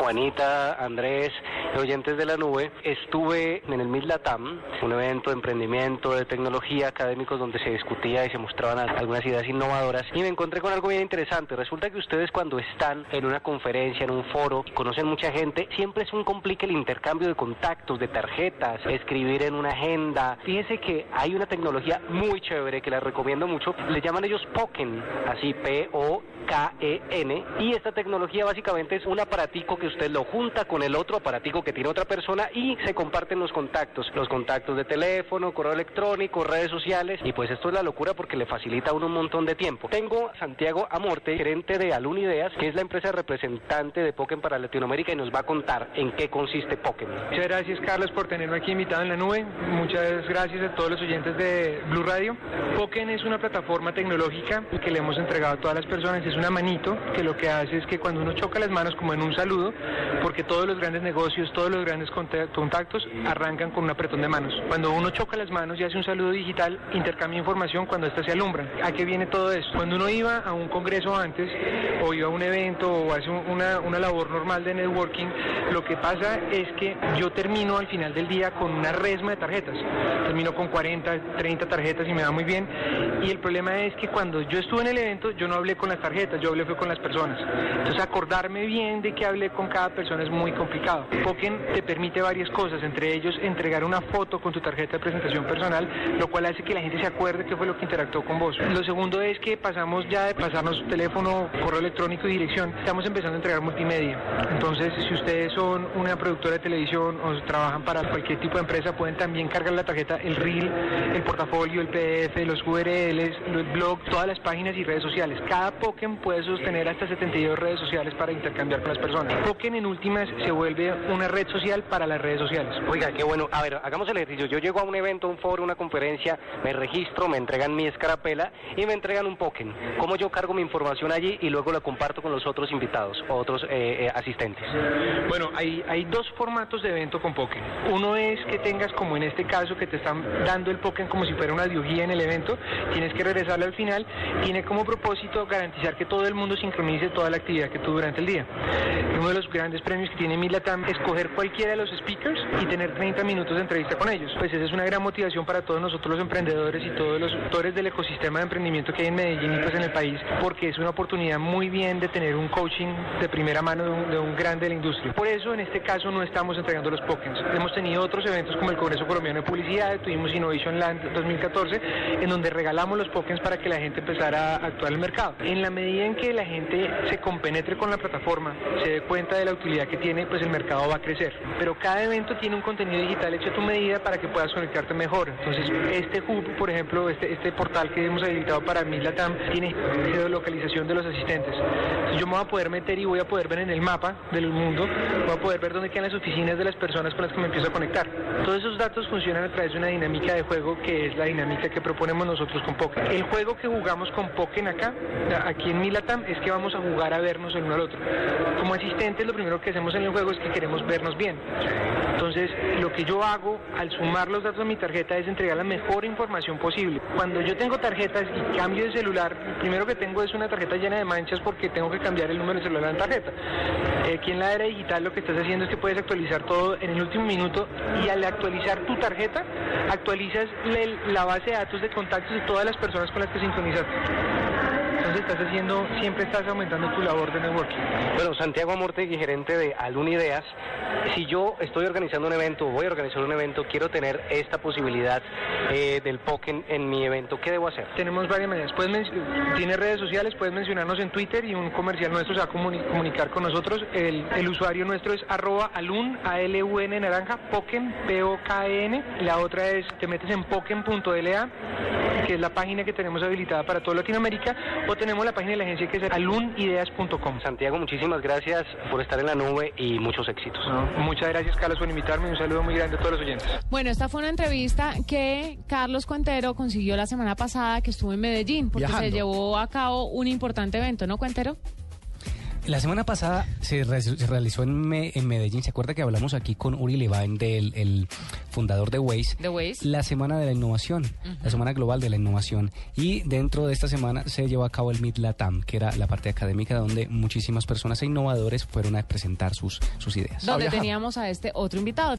Juanita, Andrés, oyentes de la nube, estuve en el MISLATAM, un evento de emprendimiento, de tecnología, académicos donde se discutía y se mostraban algunas ideas innovadoras y me encontré con algo bien interesante. Resulta que ustedes cuando están en una conferencia, en un foro, conocen mucha gente, siempre es un complique el intercambio de contactos, de tarjetas, escribir en una agenda. Fíjese que hay una tecnología muy chévere que la recomiendo mucho, le llaman ellos Poken, así P-O K-E-N y esta tecnología básicamente es un aparatico que usted lo junta con el otro aparatico que tiene otra persona y se comparten los contactos, los contactos de teléfono, correo electrónico, redes sociales y pues esto es la locura porque le facilita a uno un montón de tiempo. Tengo a Santiago Amorte, gerente de Alun Ideas, que es la empresa representante de Poken para Latinoamérica y nos va a contar en qué consiste Poken. Muchas gracias Carlos por tenerme aquí invitado en la nube. Muchas gracias a todos los oyentes de Blue Radio. Poken es una plataforma tecnológica que le hemos entregado a todas las personas. Es una manito que lo que hace es que cuando uno choca las manos como en un saludo, porque todos los grandes negocios, todos los grandes conta- contactos arrancan con un apretón de manos. Cuando uno choca las manos y hace un saludo digital, intercambia información cuando ésta se alumbra. ¿A qué viene todo esto? Cuando uno iba a un congreso antes o iba a un evento o hace un- una, una labor normal de networking, lo que pasa es que yo termino al final del día con una resma de tarjetas. Termino con 40, 30 tarjetas y me va muy bien. Y el problema es que cuando yo estuve en el evento, yo no hablé con las tarjetas, yo hablé fue con las personas. Entonces acordarme bien de que hablé con cada persona es muy complicado. Poken te permite varias cosas, entre ellos entregar una foto con tu tarjeta de presentación personal, lo cual hace que la gente se acuerde qué fue lo que interactuó con vos. Lo segundo es que pasamos ya de pasarnos teléfono, correo electrónico y dirección, estamos empezando a entregar multimedia. Entonces, si ustedes son una productora de televisión o trabajan para cualquier tipo de empresa, pueden también cargar la tarjeta, el reel, el portafolio, el PDF, los URLs, el blog, todas las páginas y redes sociales. Cada Poken puede sostener hasta 72 redes sociales para intercambiar con las personas. Poken en se vuelve una red social para las redes sociales. Oiga, qué bueno. A ver, hagamos el ejercicio. Yo llego a un evento, un foro, una conferencia, me registro, me entregan mi escarapela y me entregan un Poken. ¿Cómo yo cargo mi información allí y luego la comparto con los otros invitados o otros eh, eh, asistentes? Bueno, hay, hay dos formatos de evento con Poken. Uno es que tengas, como en este caso, que te están dando el Poken como si fuera una audiología en el evento, tienes que regresarle al final, tiene como propósito garantizar que todo el mundo sincronice toda la actividad que tuvo durante el día. Uno de los grandes premios que tiene Milatam es coger cualquiera de los speakers y tener 30 minutos de entrevista con ellos. Pues esa es una gran motivación para todos nosotros los emprendedores y todos los actores del ecosistema de emprendimiento que hay en Medellín y pues en el país, porque es una oportunidad muy bien de tener un coaching de primera mano de un, de un grande de la industria. Por eso en este caso no estamos entregando los Pokens. Hemos tenido otros eventos como el Congreso Colombiano de Publicidad, tuvimos Innovation Land 2014, en donde regalamos los Pokens para que la gente empezara a actuar en el mercado. En la medida en que la gente se compenetre con la plataforma, se dé cuenta de la utilidad que tiene, pues el mercado va a crecer. Pero cada evento tiene un contenido digital hecho a tu medida para que puedas conectarte mejor. Entonces, este hub, por ejemplo, este, este portal que hemos habilitado para Mislatam, tiene geolocalización de los asistentes. Entonces, yo me voy a poder meter y voy a poder ver en el mapa del mundo, voy a poder ver dónde quedan las oficinas de las personas con las que me empiezo a conectar. Todos esos datos funcionan a través de una dinámica de juego que es la dinámica que proponemos nosotros con Poken. El juego que jugamos con Poken acá, aquí en Milatam, es que vamos a jugar a vernos el uno al otro. Como asistentes, lo primero que hacemos en el juego es que queremos vernos bien. Entonces, lo que yo hago al sumar los datos a mi tarjeta es entregar la mejor información posible. Cuando yo tengo tarjetas y cambio de celular, lo primero que tengo es una tarjeta llena de manchas porque tengo que cambiar el número de celular en tarjeta. Eh, aquí en la era digital lo que estás haciendo es que puedes actualizar todo en el último minuto y al actualizar tu tarjeta, actualizas la base de datos de contactos de todas las personas con las que sincronizaste. Entonces estás haciendo, siempre estás aumentando tu labor de networking. Bueno, Santiago Amortegui, gerente de Alun Ideas. Si yo estoy organizando un evento, voy a organizar un evento, quiero tener esta posibilidad eh, del Poken en mi evento, ¿qué debo hacer? Tenemos varias maneras. Puedes tienes redes sociales, puedes mencionarnos en Twitter y un comercial nuestro se va a comuni- comunicar con nosotros. El, el usuario nuestro es arroba alun, A-L-U-N naranja, Poken, P-O-K-E-N. La otra es, te metes en poken.la, que es la página que tenemos habilitada para toda Latinoamérica, o tenemos la página de la agencia que es alunideas.com. Santiago, muchísimas gracias por estar en la nube y muchos éxitos. Muchas gracias, Carlos, por invitarme y un saludo muy grande a todos los oyentes. Bueno, esta fue una entrevista que Carlos Cuentero consiguió la semana pasada que estuvo en Medellín, porque Viajando. se llevó a cabo un importante evento, ¿no, Cuentero? La semana pasada se, re- se realizó en, Me- en Medellín. ¿Se acuerda que hablamos aquí con Uri Levine, del el fundador de Waze? The Waze. La semana de la innovación, la semana global de la innovación. Y dentro de esta semana se llevó a cabo el Mid Latam, que era la parte académica donde muchísimas personas e innovadores fueron a presentar sus, sus ideas. Donde teníamos a este otro invitado.